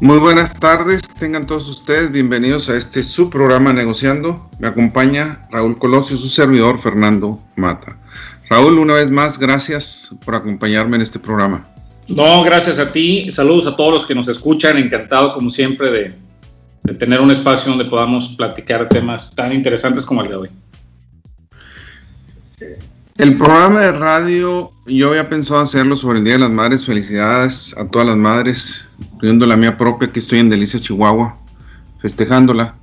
Muy buenas tardes, tengan todos ustedes bienvenidos a este su programa Negociando. Me acompaña Raúl Colosio, su servidor Fernando Mata. Raúl, una vez más, gracias por acompañarme en este programa. No, gracias a ti. Saludos a todos los que nos escuchan. Encantado, como siempre, de, de tener un espacio donde podamos platicar temas tan interesantes como el de hoy. El programa de radio, yo había pensado hacerlo sobre el Día de las Madres. Felicidades a todas las madres, incluyendo la mía propia, que estoy en Delicia, Chihuahua, festejándola.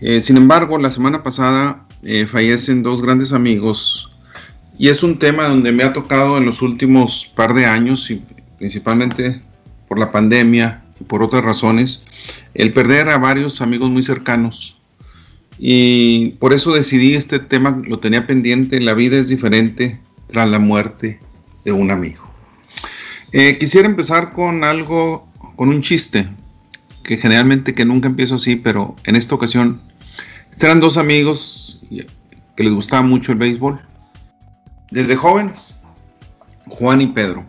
Eh, sin embargo, la semana pasada eh, fallecen dos grandes amigos y es un tema donde me ha tocado en los últimos par de años, y principalmente por la pandemia y por otras razones, el perder a varios amigos muy cercanos y por eso decidí este tema, lo tenía pendiente, la vida es diferente tras la muerte de un amigo. Eh, quisiera empezar con algo, con un chiste, que generalmente que nunca empiezo así, pero en esta ocasión, eran dos amigos que les gustaba mucho el béisbol, desde jóvenes, Juan y Pedro.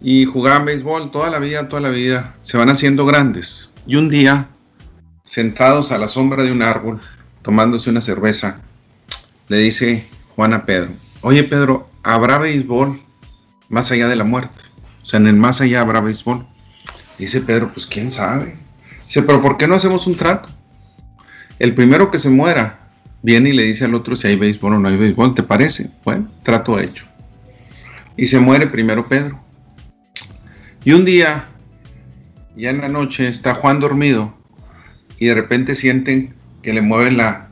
Y jugaban béisbol toda la vida, toda la vida, se van haciendo grandes. Y un día sentados a la sombra de un árbol, tomándose una cerveza, le dice Juan a Pedro, oye Pedro, ¿habrá béisbol más allá de la muerte? O sea, en el más allá habrá béisbol. Dice Pedro, pues quién sabe. Dice, pero ¿por qué no hacemos un trato? El primero que se muera viene y le dice al otro si hay béisbol o no hay béisbol, ¿te parece? Bueno, trato hecho. Y se muere primero Pedro. Y un día, ya en la noche, está Juan dormido y de repente sienten que le mueven la,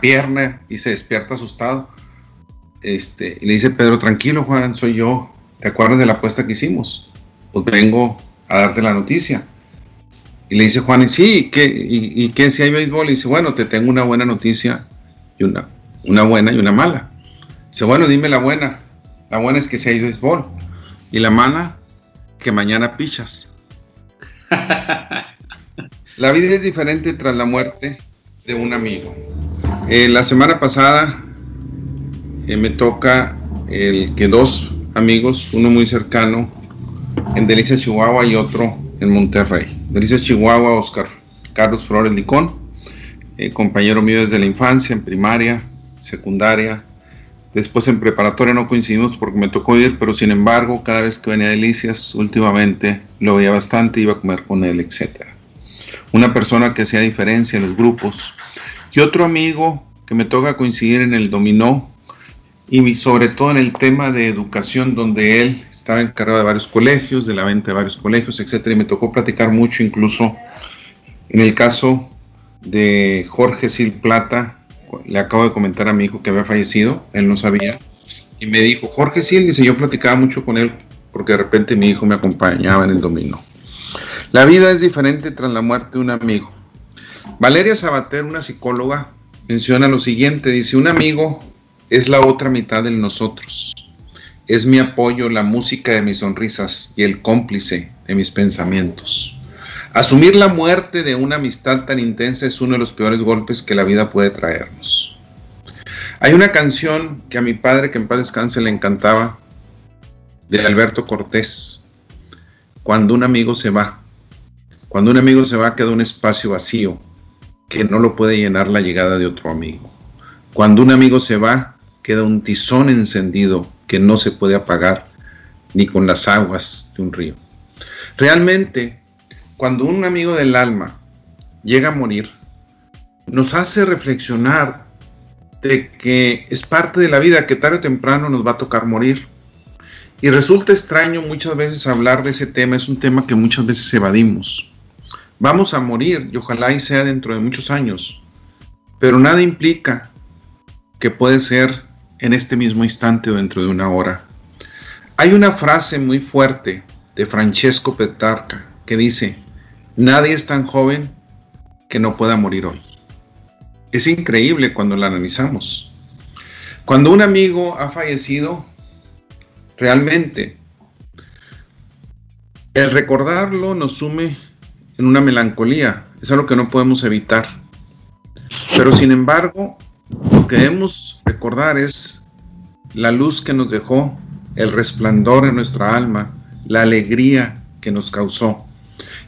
pierna y se despierta asustado. Este, y le dice Pedro, tranquilo Juan, soy yo. ¿Te acuerdas de la apuesta que hicimos? Pues vengo a darte la noticia. Y le dice Juan, y sí, ¿qué, y, y qué si hay béisbol? Y dice, bueno, te tengo una buena noticia y una, una buena y una mala. Dice, bueno, dime la buena. La buena es que si hay béisbol. Y la mala, que mañana pichas. La vida es diferente tras la muerte de un amigo. Eh, la semana pasada eh, me toca el que dos amigos, uno muy cercano en Delicia, Chihuahua y otro en Monterrey. Delicia, Chihuahua, Oscar Carlos Flores Licón, eh, compañero mío desde la infancia, en primaria, secundaria. Después en preparatoria no coincidimos porque me tocó ir, pero sin embargo, cada vez que venía Delicias, últimamente lo veía bastante, iba a comer con él, etcétera una persona que hacía diferencia en los grupos. Y otro amigo que me toca coincidir en el dominó y sobre todo en el tema de educación donde él estaba encargado de varios colegios, de la venta de varios colegios, etcétera, y me tocó platicar mucho incluso en el caso de Jorge Sil Plata, le acabo de comentar a mi hijo que había fallecido, él no sabía, y me dijo, Jorge Sil, dice, yo platicaba mucho con él porque de repente mi hijo me acompañaba en el dominó. La vida es diferente tras la muerte de un amigo. Valeria Sabater, una psicóloga, menciona lo siguiente, dice, un amigo es la otra mitad de nosotros. Es mi apoyo, la música de mis sonrisas y el cómplice de mis pensamientos. Asumir la muerte de una amistad tan intensa es uno de los peores golpes que la vida puede traernos. Hay una canción que a mi padre, que en paz descanse, le encantaba, de Alberto Cortés, Cuando un amigo se va. Cuando un amigo se va, queda un espacio vacío que no lo puede llenar la llegada de otro amigo. Cuando un amigo se va, queda un tizón encendido que no se puede apagar ni con las aguas de un río. Realmente, cuando un amigo del alma llega a morir, nos hace reflexionar de que es parte de la vida, que tarde o temprano nos va a tocar morir. Y resulta extraño muchas veces hablar de ese tema, es un tema que muchas veces evadimos. Vamos a morir y ojalá y sea dentro de muchos años, pero nada implica que puede ser en este mismo instante o dentro de una hora. Hay una frase muy fuerte de Francesco Petrarca que dice, nadie es tan joven que no pueda morir hoy. Es increíble cuando la analizamos. Cuando un amigo ha fallecido, realmente el recordarlo nos sume en una melancolía. Es algo que no podemos evitar. Pero sin embargo, lo que debemos es la luz que nos dejó, el resplandor en nuestra alma, la alegría que nos causó.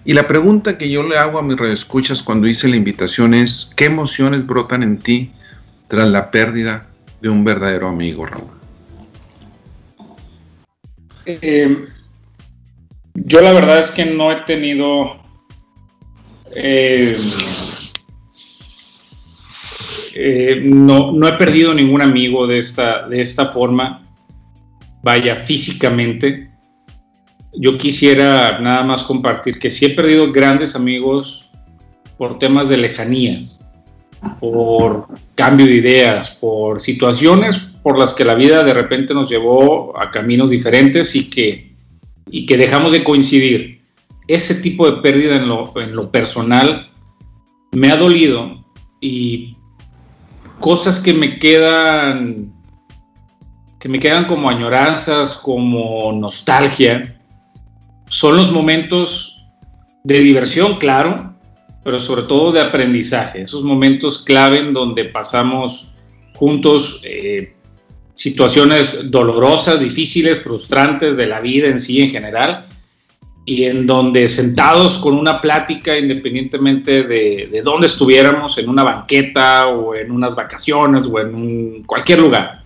Y la pregunta que yo le hago a mis redescuchas cuando hice la invitación es, ¿qué emociones brotan en ti tras la pérdida de un verdadero amigo, Raúl? Eh, yo la verdad es que no he tenido... Eh, eh, no, no, he perdido ningún amigo de esta, de esta forma, vaya físicamente. Yo quisiera nada más compartir que sí he perdido grandes amigos por temas de lejanías, por cambio de ideas, por situaciones por las que la vida de repente nos llevó a caminos diferentes y que, y que dejamos de coincidir. Ese tipo de pérdida en lo, en lo personal me ha dolido y cosas que me quedan, que me quedan como añoranzas, como nostalgia, son los momentos de diversión, claro, pero sobre todo de aprendizaje, esos momentos clave en donde pasamos juntos eh, situaciones dolorosas, difíciles, frustrantes de la vida en sí en general, y en donde sentados con una plática, independientemente de, de dónde estuviéramos, en una banqueta o en unas vacaciones o en cualquier lugar,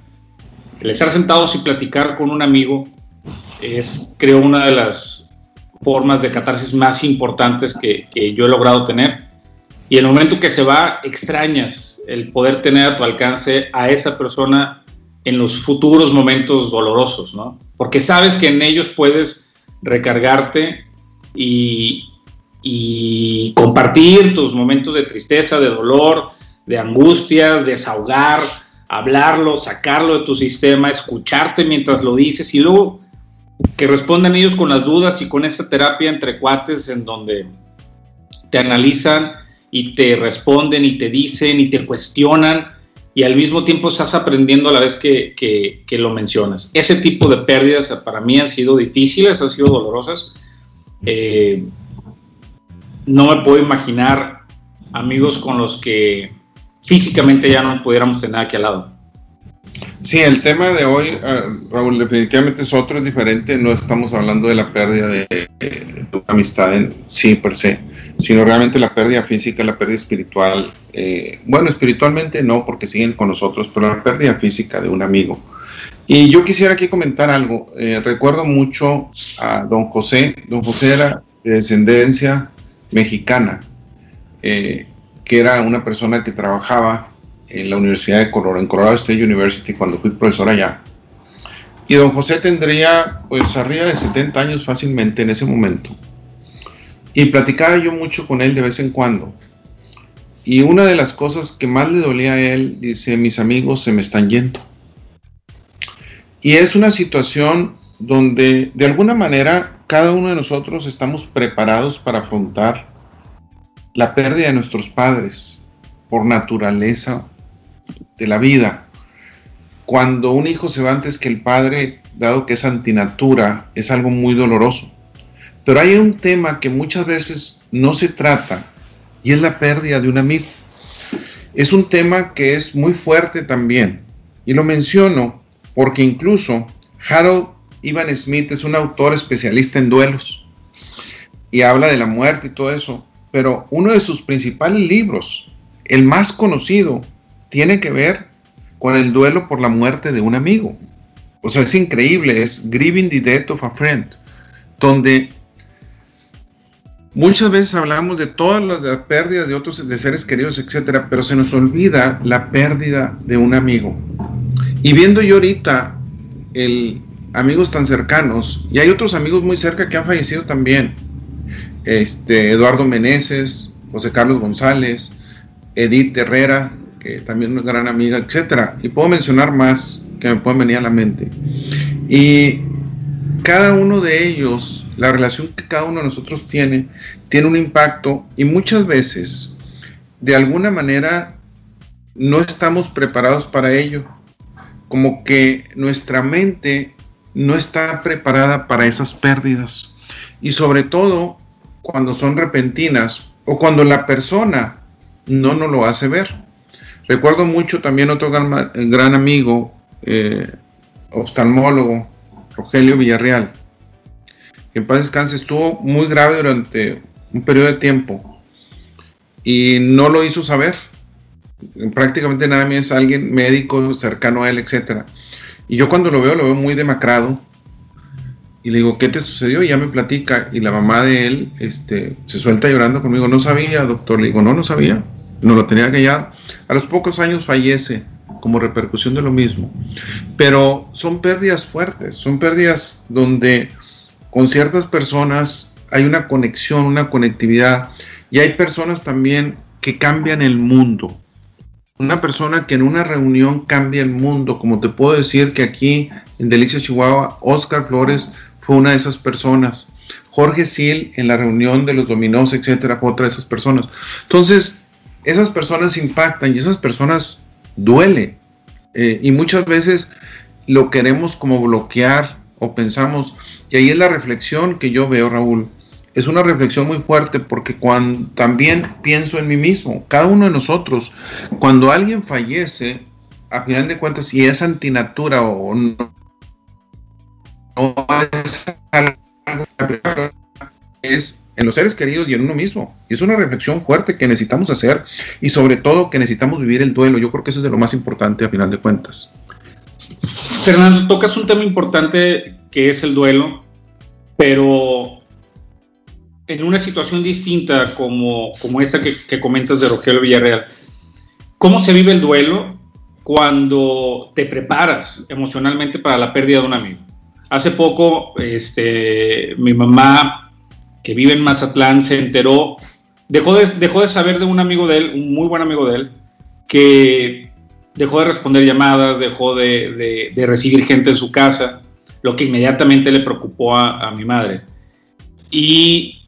el estar sentados y platicar con un amigo es, creo, una de las formas de catarsis más importantes que, que yo he logrado tener. Y el momento que se va, extrañas el poder tener a tu alcance a esa persona en los futuros momentos dolorosos, ¿no? Porque sabes que en ellos puedes recargarte y, compartir tus momentos de tristeza, de dolor, de angustias, desahogar, hablarlo, sacarlo de tu sistema, escucharte mientras lo dices y luego que respondan ellos con las dudas y con esa terapia entre cuates en donde te analizan y te responden y te dicen y te cuestionan y al mismo tiempo estás aprendiendo a la vez que, que, lo mencionas. Ese tipo de pérdidas para mí han sido difíciles, han sido dolorosas. Eh, no me puedo imaginar amigos con los que físicamente ya no pudiéramos tener aquí al lado. Sí, el tema de hoy, ah, Raúl, definitivamente es otro, es diferente. No estamos hablando de la pérdida de, de tu amistad en sí per se sino realmente la pérdida física, la pérdida espiritual. Eh, bueno, espiritualmente no, porque siguen con nosotros, pero la pérdida física de un amigo. Y yo quisiera aquí comentar algo. Eh, recuerdo mucho a don José. Don José era de descendencia mexicana, eh, que era una persona que trabajaba en la Universidad de Colorado, en Colorado State University, cuando fui profesor allá. Y don José tendría pues arriba de 70 años fácilmente en ese momento. Y platicaba yo mucho con él de vez en cuando. Y una de las cosas que más le dolía a él, dice, mis amigos se me están yendo. Y es una situación donde de alguna manera cada uno de nosotros estamos preparados para afrontar la pérdida de nuestros padres por naturaleza de la vida. Cuando un hijo se va antes que el padre, dado que es antinatura, es algo muy doloroso. Pero hay un tema que muchas veces no se trata y es la pérdida de un amigo. Es un tema que es muy fuerte también. Y lo menciono porque incluso Harold Ivan Smith es un autor especialista en duelos y habla de la muerte y todo eso. Pero uno de sus principales libros, el más conocido, tiene que ver con el duelo por la muerte de un amigo. O sea, es increíble, es Grieving the Death of a Friend, donde Muchas veces hablamos de todas las, pérdidas de otros de seres queridos, etcétera, pero se nos olvida la pérdida de un amigo. Y viendo yo ahorita el amigos tan cercanos, y hay otros amigos muy cerca que han fallecido también. Este, Eduardo Meneses, José Carlos González, Edith Herrera, también una gran amiga, etcétera. Y puedo mencionar más que me pueden venir a la mente. Y cada uno de ellos, la relación que cada uno de nosotros tiene, tiene un impacto y muchas veces, de alguna manera, no estamos preparados para ello. Como que nuestra mente no está preparada para esas pérdidas. Y sobre todo cuando son repentinas o cuando la persona no nos lo hace ver. Recuerdo mucho también otro gran, amigo, eh, oftalmólogo, Rogelio Villarreal. que en paz descanse, estuvo muy grave durante un periodo de tiempo y no lo hizo saber. Prácticamente nada es alguien médico cercano a él, etc. Y yo cuando lo veo, lo veo muy demacrado. Y le digo, ¿qué te sucedió? Y ya me platica. Y la mamá de él este, se suelta llorando conmigo. No sabía, doctor. Le digo, no, no sabía. No lo tenía que ya. A los pocos años fallece como repercusión de lo mismo. Pero son pérdidas fuertes, son pérdidas donde con ciertas personas hay una conexión, una conectividad. Y hay personas también que cambian el mundo. Una persona que en una reunión cambia el mundo, como te puedo decir que aquí en Delicia, Chihuahua, Oscar Flores fue una de esas personas. Jorge Sil en la reunión de los dominós, etcétera, fue otra de esas personas. Entonces, esas personas impactan y esas personas duele. Eh, y muchas veces lo queremos como bloquear o pensamos, y ahí es la reflexión que yo veo, Raúl. Es una reflexión muy fuerte porque cuando también pienso en mí mismo, cada uno de nosotros, cuando alguien fallece, a final de cuentas, si es antinatura o no, es es en los seres queridos y en uno mismo. Y es una reflexión fuerte que necesitamos hacer y sobre todo que necesitamos vivir el duelo. Yo creo que eso es de lo más importante a final de cuentas. Fernando, tocas un tema importante que es el duelo, pero en una situación distinta como, como esta que, comentas de Rogelio Villarreal. ¿Cómo se vive el duelo cuando te preparas emocionalmente para la pérdida de un amigo? Hace poco, este, mi mamá, que vive en Mazatlán, se enteró, dejó de, dejó de saber de un amigo de él, un muy buen amigo de él, que dejó de responder llamadas, dejó de, recibir gente en su casa, lo que inmediatamente le preocupó a, mi madre. Y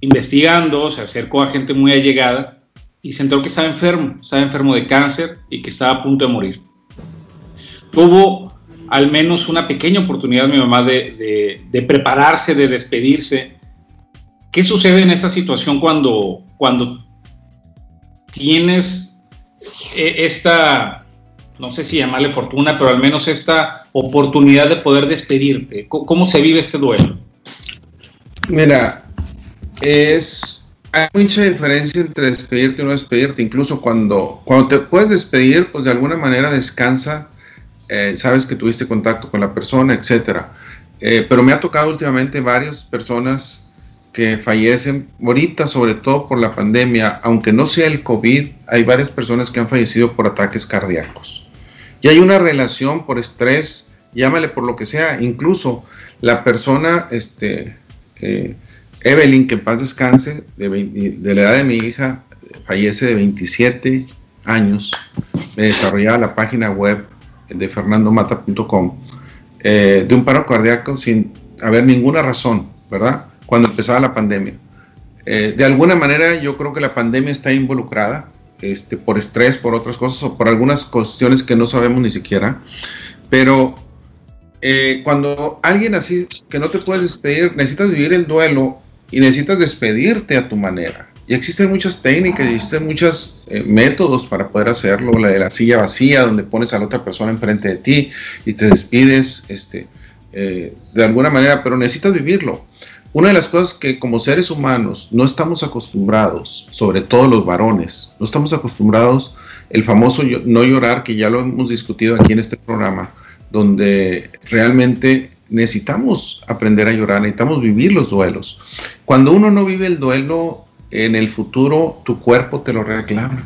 investigando, se acercó a gente muy allegada y se enteró que estaba enfermo, estaba enfermo de cáncer y que estaba a punto de morir. Tuvo al menos una pequeña oportunidad mi mamá de, prepararse, de despedirse. ¿Qué sucede en esta situación cuando, cuando tienes eh, esta, no sé si llamarle fortuna, pero al menos esta oportunidad de poder despedirte? ¿Cómo, se vive este duelo? Mira, es, hay mucha diferencia entre despedirte y no despedirte. Incluso cuando, cuando te puedes despedir, pues de alguna manera descansa eh, sabes que tuviste contacto con la persona, etcétera. Eh, pero me ha tocado últimamente varias personas que fallecen, ahorita sobre todo por la pandemia, aunque no sea el COVID, hay varias personas que han fallecido por ataques cardíacos. Y hay una relación por estrés, llámale por lo que sea, incluso la persona, este, eh, Evelyn, que en paz descanse, de, de, la edad de mi hija, fallece de 27 años, me desarrollaba la página web de fernandomata.com, eh, de un paro cardíaco sin haber ninguna razón, ¿verdad? Cuando empezaba la pandemia. Eh, de alguna manera yo creo que la pandemia está involucrada, este, por estrés, por otras cosas o por algunas cuestiones que no sabemos ni siquiera, pero eh, cuando alguien así que no te puedes despedir, necesitas vivir el duelo y necesitas despedirte a tu manera. Y existen muchas técnicas, existen muchos eh, métodos para poder hacerlo. La de la silla vacía, donde pones a la otra persona enfrente de ti y te despides este, eh, de alguna manera, pero necesitas vivirlo. Una de las cosas que como seres humanos no estamos acostumbrados, sobre todo los varones, no estamos acostumbrados, el famoso no llorar, que ya lo hemos discutido aquí en este programa, donde realmente necesitamos aprender a llorar, necesitamos vivir los duelos. Cuando uno no vive el duelo, en el futuro tu cuerpo te lo reclama.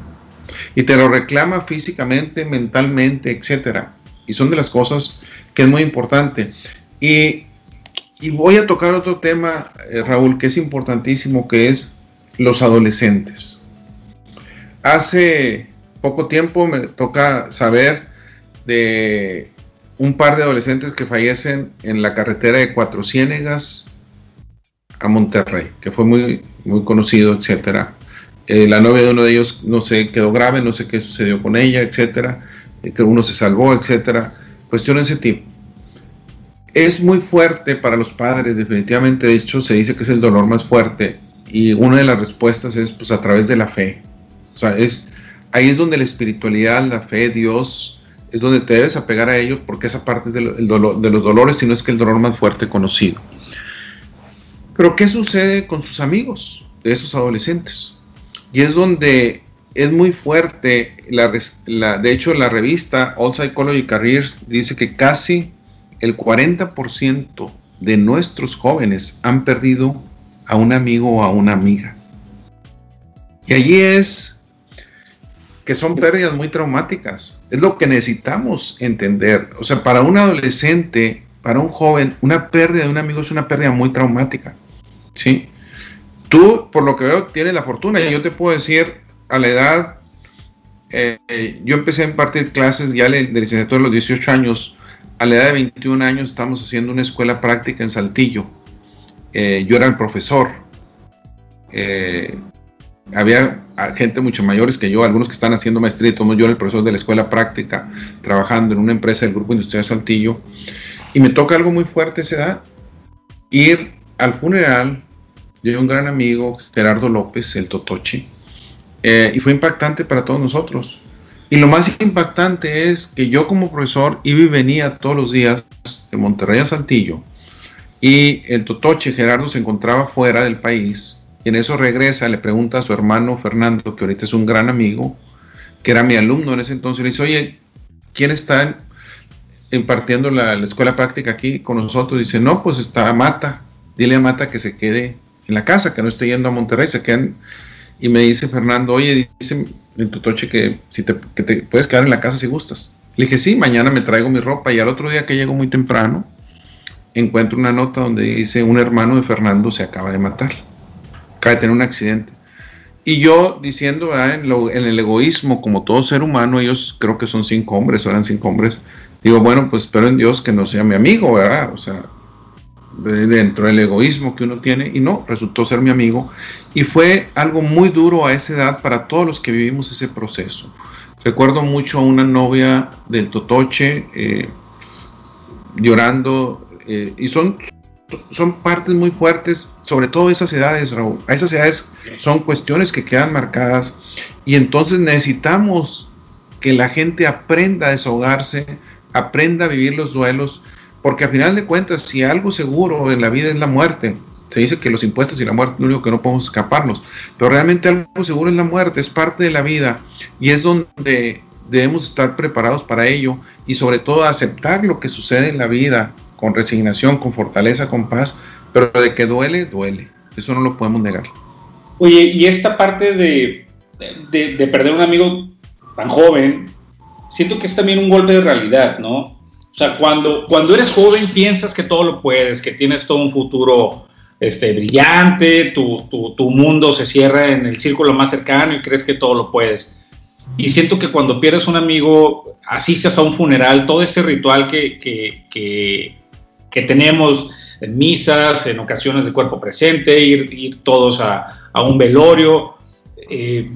Y te lo reclama físicamente, mentalmente, etc. Y son de las cosas que es muy importante. Y, voy a tocar otro tema, eh, Raúl, que es importantísimo, que es los adolescentes. Hace poco tiempo me toca saber de un par de adolescentes que fallecen en la carretera de Cuatro Ciénegas a Monterrey, que fue muy, muy conocido, etcétera. Eh, la novia de uno de ellos, no sé, quedó grave, no sé qué sucedió con ella, etcétera. Que uno se salvó, etcétera. Cuestiones de ese tipo. Es muy fuerte para los padres, definitivamente. De hecho, se dice que es el dolor más fuerte. Y una de las respuestas es pues a través de la fe. O sea, es, ahí es donde la espiritualidad, la fe, Dios, es donde te debes apegar a ellos porque esa parte es de, de los dolores, sino es que el dolor más fuerte conocido. Pero ¿qué sucede con sus amigos de esos adolescentes? Y es donde es muy fuerte, la, de hecho la revista All Psychology Careers dice que casi el 40% de nuestros jóvenes han perdido a un amigo o a una amiga. Y allí es que son pérdidas muy traumáticas. Es lo que necesitamos entender. O sea, para un adolescente, para un joven, una pérdida de un amigo es una pérdida muy traumática. ¿Sí? Tú, por lo que veo, tienes la fortuna. Y yo te puedo decir, a la edad, eh, yo empecé a impartir clases ya de licenciatura a los 18 años. A la edad de 21 años estamos haciendo una escuela práctica en Saltillo. Eh, yo era el profesor. Eh, había gente mucho mayores que yo, algunos que están haciendo maestría, yo era el profesor de la escuela práctica, trabajando en una empresa del Grupo Industrial Saltillo. Y me toca algo muy fuerte esa edad, ir al funeral de un gran amigo, Gerardo López, el Totoche, eh, y fue impactante para todos nosotros. Y lo más impactante es que yo como profesor iba y venía todos los días de Monterrey a Saltillo y el Totoche Gerardo se encontraba fuera del país y en eso regresa, le pregunta a su hermano Fernando, que ahorita es un gran amigo, que era mi alumno en ese entonces, le dice, oye, ¿quién está impartiendo la, la escuela práctica aquí con nosotros? Dice, no, pues está Mata, dile a Mata que se quede en la casa, que no esté yendo a Monterrey, se queden y me dice Fernando, oye, dice en tu toche que, si te, que te puedes quedar en la casa si gustas. Le dije, sí, mañana me traigo mi ropa. Y al otro día que llego muy temprano, encuentro una nota donde dice, un hermano de Fernando se acaba de matar. Acaba de tener un accidente. Y yo diciendo en, en, el egoísmo, como todo ser humano, ellos creo que son cinco hombres, o eran cinco hombres, digo, bueno, pues espero en Dios que no sea mi amigo, ¿verdad? O sea, dentro del egoísmo que uno tiene y no, resultó ser mi amigo y fue algo muy duro a esa edad para todos los que vivimos ese proceso. Recuerdo mucho a una novia del Totoche eh, llorando eh, y son, son partes muy fuertes, sobre todo esas edades, Raúl. A esas edades son cuestiones que quedan marcadas y entonces necesitamos que la gente aprenda a desahogarse, aprenda a vivir los duelos porque al final de cuentas, si algo seguro en la vida es la muerte, se dice que los impuestos y la muerte es lo único que no podemos escaparnos, pero realmente algo seguro es la muerte, es parte de la vida y es donde debemos estar preparados para ello y sobre todo aceptar lo que sucede en la vida con resignación, con fortaleza, con paz, pero de que duele, duele. Eso no lo podemos negar. Oye, y esta parte de, de, de perder un amigo tan joven, siento que es también un golpe de realidad, ¿no? O sea, cuando, cuando eres joven piensas que todo lo puedes, que tienes todo un futuro este, brillante, tu, tu, mundo se cierra en el círculo más cercano y crees que todo lo puedes. Y siento que cuando pierdes un amigo, asistes a un funeral, todo ese ritual que, que, que, tenemos en misas, en ocasiones de cuerpo presente, ir, ir todos a, a un velorio, eh,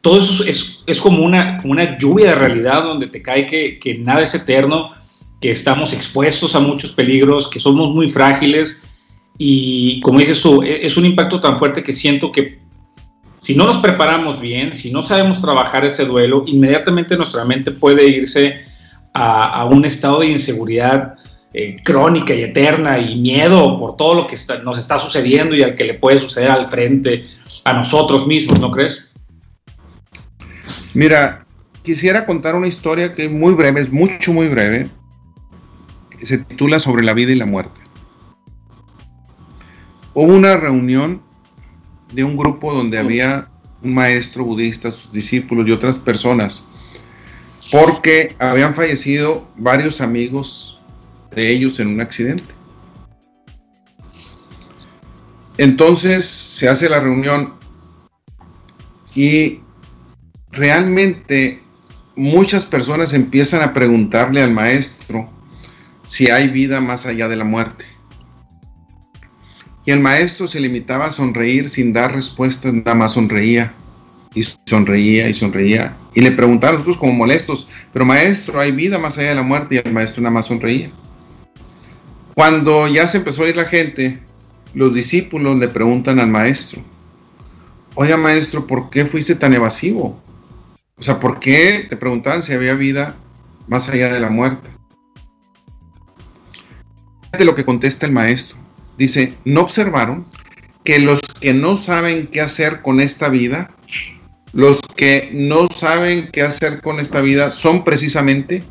todo eso es, es, como, una, como una lluvia de realidad donde te cae que, que nada es eterno que estamos expuestos a muchos peligros, que somos muy frágiles y como dices tú, e-, es un impacto tan fuerte que siento que si no nos preparamos bien, si no sabemos trabajar ese duelo, inmediatamente nuestra mente puede irse a, un estado de inseguridad eh, crónica y eterna y miedo por todo lo que nos está sucediendo y al que le puede suceder al frente a nosotros mismos, ¿no crees? Mira, quisiera contar una historia que es muy breve, es mucho, muy breve, se titula Sobre la vida y la muerte. Hubo una reunión de un grupo donde había un maestro budista, sus discípulos y otras personas, porque habían fallecido varios amigos de ellos en un accidente. Entonces se hace la reunión y realmente muchas personas empiezan a preguntarle al maestro si hay vida más allá de la muerte. Y el maestro se limitaba a sonreír sin dar respuestas, nada más sonreía y sonreía y sonreía. Y le preguntaban a nosotros como molestos, pero maestro, ¿hay vida más allá de la muerte? Y el maestro nada más sonreía. Cuando ya se empezó a ir la gente, los discípulos le preguntan al maestro, oye maestro, ¿por qué fuiste tan evasivo? O sea, ¿por qué te preguntaban si había vida más allá de la muerte? Lo que contesta el maestro. Dice, ¿no observaron que los que no saben qué hacer con esta vida, los que no saben qué hacer con esta vida son precisamente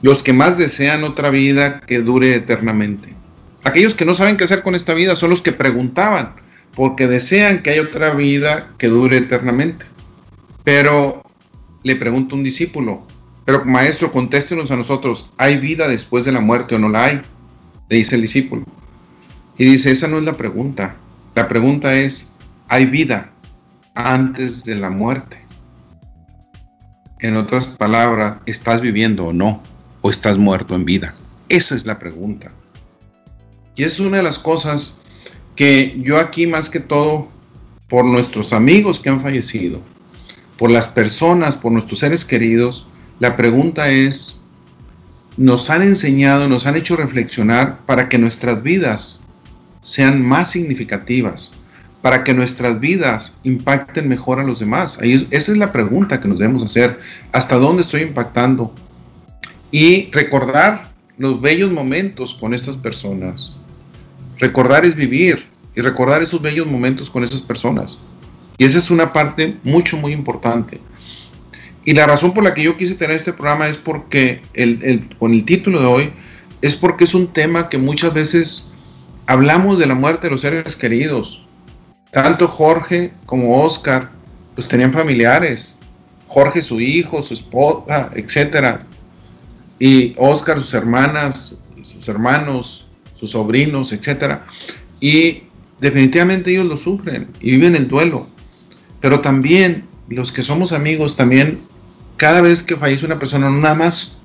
los que más desean otra vida que dure eternamente. Aquellos que no saben qué hacer con esta vida son los que preguntaban, porque desean que haya otra vida que dure eternamente. Pero le pregunta un discípulo, pero maestro, contéstenos a nosotros, ¿hay vida después de la muerte o no la hay? Le dice el discípulo. Y dice, esa no es la pregunta. La pregunta es, ¿hay vida antes de la muerte? En otras palabras, ¿estás viviendo o no? ¿O estás muerto en vida? Esa es la pregunta. Y es una de las cosas que yo aquí más que todo, por nuestros amigos que han fallecido, por las personas, por nuestros seres queridos, la pregunta es, nos han enseñado, nos han hecho reflexionar para que nuestras vidas sean más significativas, para que nuestras vidas impacten mejor a los demás. esa es la pregunta que nos debemos hacer. ¿Hasta dónde estoy impactando? Y recordar los bellos momentos con estas personas. Recordar es vivir y recordar esos bellos momentos con esas personas. Y esa es una parte mucho, muy importante. Y la razón por la que yo quise tener este programa es porque, el, con el título de hoy, es porque es un tema que muchas veces hablamos de la muerte de los seres queridos. Tanto Jorge como Oscar, pues tenían familiares. Jorge su hijo, su esposa, etc. Y Oscar sus hermanas, sus hermanos, sus sobrinos, etc. Y definitivamente ellos lo sufren y viven el duelo. Pero también los que somos amigos, también cada vez que fallece una persona, no nada más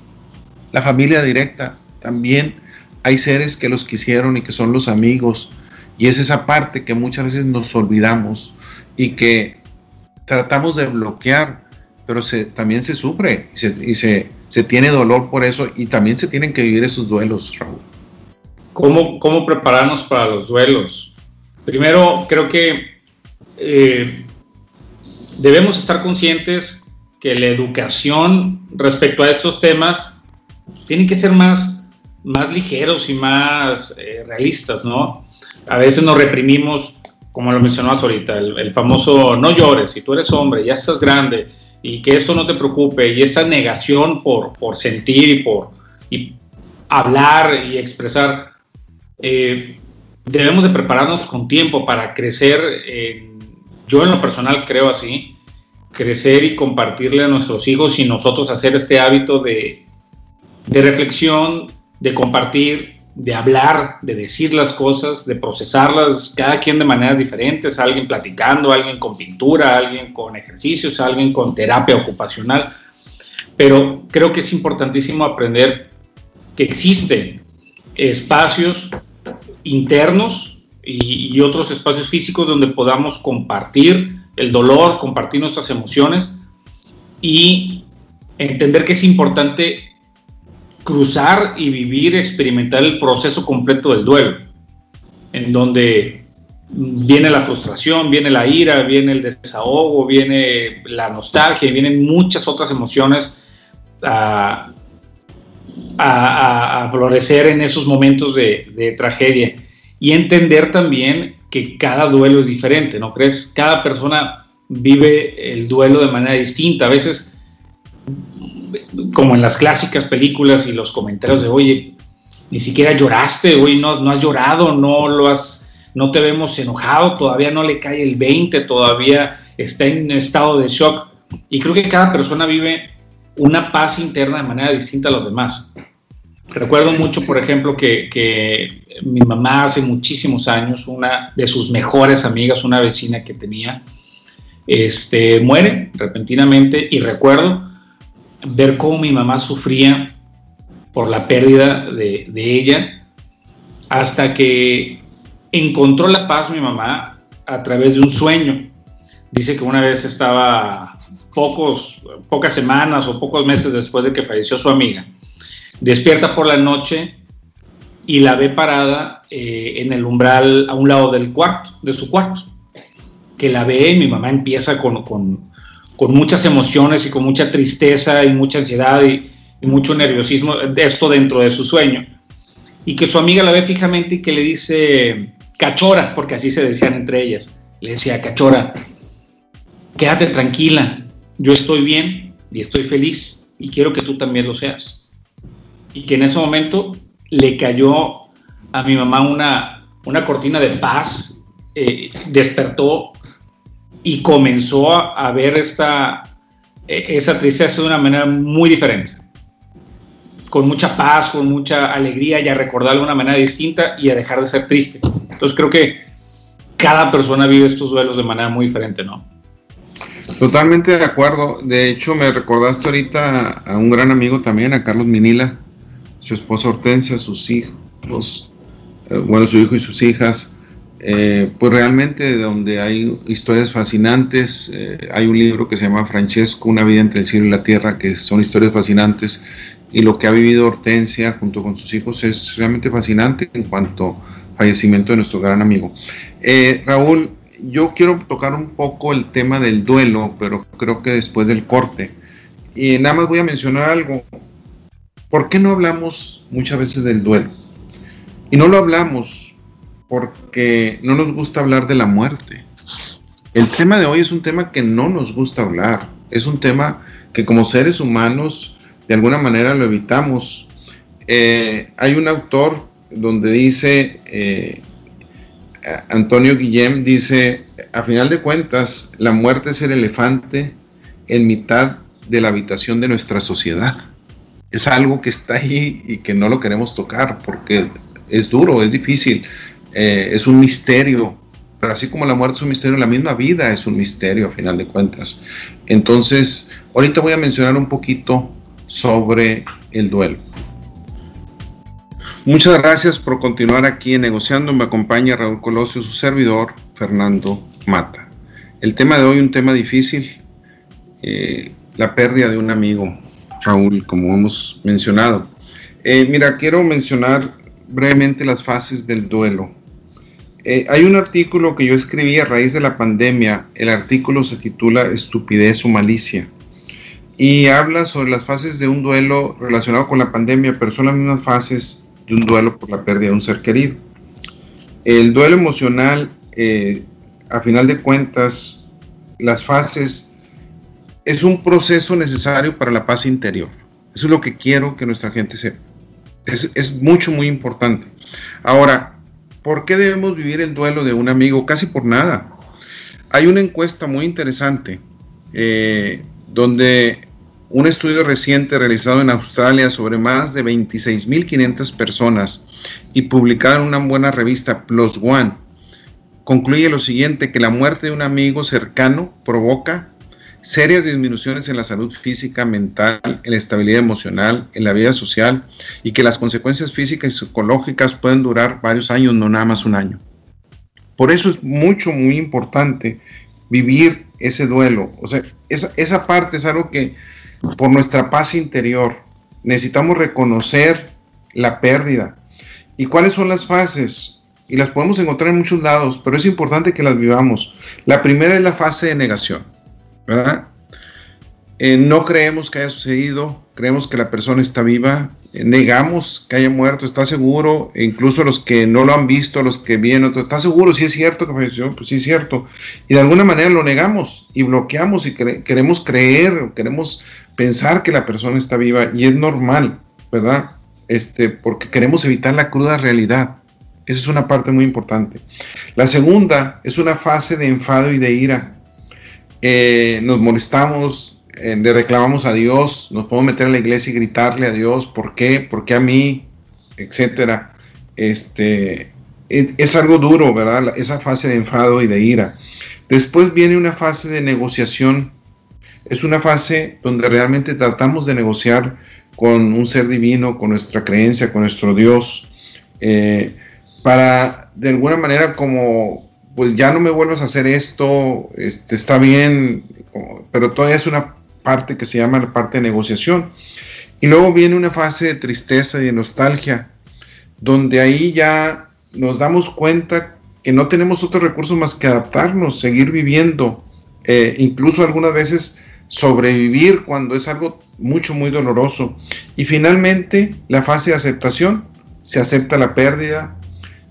la familia directa, también hay seres que los quisieron y que son los amigos. Y es esa parte que muchas veces nos olvidamos y que tratamos de bloquear, pero se, también se sufre y, se, se, tiene dolor por eso y también se tienen que vivir esos duelos, Raúl. ¿Cómo, cómo prepararnos para los duelos? Primero, creo que eh, debemos estar conscientes que la educación respecto a estos temas tiene que ser más, más ligeros y más eh, realistas, ¿no? A veces nos reprimimos, como lo mencionabas ahorita, el, famoso no llores, si tú eres hombre, ya estás grande, y que esto no te preocupe, y esa negación por, por sentir y por y hablar y expresar, eh, debemos de prepararnos con tiempo para crecer. yo en lo personal creo así, crecer y compartirle a nuestros hijos y nosotros hacer este hábito de, de reflexión, de compartir, de hablar, de decir las cosas, de procesarlas, cada quien de maneras diferentes, alguien platicando, alguien con pintura, alguien con ejercicios, alguien con terapia ocupacional. Pero creo que es importantísimo aprender que existen espacios internos y, y otros espacios físicos donde podamos compartir el dolor, compartir nuestras emociones y entender que es importante cruzar y vivir, experimentar el proceso completo del duelo, en donde viene la frustración, viene la ira, viene el desahogo, viene la nostalgia, vienen muchas otras emociones a, florecer en esos momentos de, tragedia. Y entender también que cada duelo es diferente, ¿no crees? Cada persona vive el duelo de manera distinta. A veces, como en las clásicas películas y los comentarios de, oye, ni siquiera lloraste, hoy no, no has llorado, no lo has, no te vemos enojado, todavía no le cae el 20, todavía está en estado de shock. Y creo que cada persona vive una paz interna de manera distinta a los demás. Recuerdo mucho, por ejemplo, que, mi mamá hace muchísimos años, una de sus mejores amigas, una vecina que tenía, este, muere repentinamente y recuerdo ver cómo mi mamá sufría por la pérdida de, de ella hasta que encontró la paz mi mamá a través de un sueño. Dice que una vez estaba pocos, pocas semanas o pocos meses después de que falleció su amiga despierta por la noche y la ve parada eh, en el umbral a un lado del cuarto, de su cuarto. Que la ve y mi mamá empieza con, con, muchas emociones y con mucha tristeza y mucha ansiedad y, mucho nerviosismo, esto dentro de su sueño. Y que su amiga la ve fijamente y que le dice, Cachora, porque así se decían entre ellas. Le decía, Cachora, quédate tranquila, yo estoy bien y estoy feliz y quiero que tú también lo seas. Y que en ese momento le cayó a mi mamá una, una cortina de paz, eh, despertó y comenzó a, ver esta, e, esa tristeza de una manera muy diferente. Con mucha paz, con mucha alegría y a recordarlo de una manera distinta y a dejar de ser triste. Entonces creo que cada persona vive estos duelos de manera muy diferente, ¿no? Totalmente de acuerdo. De hecho, me recordaste ahorita a un gran amigo también, a Carlos Minila, su esposa Hortensia, sus hijos, eh, bueno, su hijo y sus hijas. Eh, pues realmente donde hay historias fascinantes, eh, hay un libro que se llama Francesco, Una vida entre el cielo y la tierra, que son historias fascinantes, y lo que ha vivido Hortensia junto con sus hijos es realmente fascinante en cuanto fallecimiento de nuestro gran amigo. Raúl, yo quiero tocar un poco el tema del duelo, pero creo que después del corte. Y nada más voy a mencionar algo. ¿Por qué no hablamos muchas veces del duelo? Y no lo hablamos porque no nos gusta hablar de la muerte. El tema de hoy es un tema que no nos gusta hablar. Es un tema que como seres humanos de alguna manera lo evitamos. Eh, hay un autor donde dice, eh, Antonio Guillem dice, a final de cuentas, la muerte es el elefante en mitad de la habitación de nuestra sociedad. Es algo que está ahí y que no lo queremos tocar porque es duro, es difícil, eh, es un misterio. Pero así como la muerte es un misterio, la misma vida es un misterio a final de cuentas. Entonces, ahorita voy a mencionar un poquito sobre el duelo. Muchas gracias por continuar aquí en Negociando. Me acompaña Raúl Colosio, su servidor, Fernando Mata. El tema de hoy, un tema difícil, eh, la pérdida de un amigo, Raúl, como hemos mencionado. Eh, mira, quiero mencionar brevemente las fases del duelo. Eh, hay un artículo que yo escribí a raíz de la pandemia. El artículo se titula Estupidez o malicia. Y habla sobre las fases de un duelo relacionado con la pandemia, pero son las mismas fases de un duelo por la pérdida de un ser querido. El duelo emocional, eh, a final de cuentas, las fases es un proceso necesario para la paz interior. Eso es lo que quiero que nuestra gente sepa. Es, mucho, muy importante. Ahora, ¿por qué debemos vivir el duelo de un amigo? Casi por nada. Hay una encuesta muy interesante eh, donde un estudio reciente realizado en Australia sobre más de 26.500 personas y publicado en una buena revista Plus One concluye lo siguiente, que la muerte de un amigo cercano provoca serias disminuciones en la salud física, mental, en la estabilidad emocional, en la vida social y que las consecuencias físicas y psicológicas pueden durar varios años, no nada más un año. Por eso es mucho, muy importante vivir ese duelo. O sea, esa, esa parte es algo que por nuestra paz interior necesitamos reconocer la pérdida. ¿Y cuáles son las fases? Y las podemos encontrar en muchos lados, pero es importante que las vivamos. La primera es la fase de negación ¿verdad? Eh, no creemos que haya sucedido, creemos que la persona está viva, eh, negamos que haya muerto, está seguro, e incluso los que no lo han visto, los que vienen, está seguro, si es cierto que falleció, pues sí es cierto, y de alguna manera lo negamos y bloqueamos y queremos creer, queremos pensar que la persona está viva y es normal, ¿verdad? Este, porque queremos evitar la cruda realidad. Esa es una parte muy importante. La segunda es una fase de enfado y de ira. Eh, nos molestamos, eh, le reclamamos a Dios, nos podemos meter a la iglesia y gritarle a Dios, ¿por qué? ¿Por qué a mí? Etcétera. Este, es, algo duro, ¿verdad? Esa fase de enfado y de ira. Después viene una fase de negociación. Es una fase donde realmente tratamos de negociar con un ser divino, con nuestra creencia, con nuestro Dios, eh, para de alguna manera como pues ya no me vuelvas a hacer esto, este, está bien, pero todavía es una parte que se llama la parte de negociación. Y luego viene una fase de tristeza y de nostalgia, donde ahí ya nos damos cuenta que no tenemos otro recurso más que adaptarnos, seguir viviendo, eh, incluso algunas veces sobrevivir cuando es algo mucho, muy doloroso. Y finalmente la fase de aceptación, se acepta la pérdida,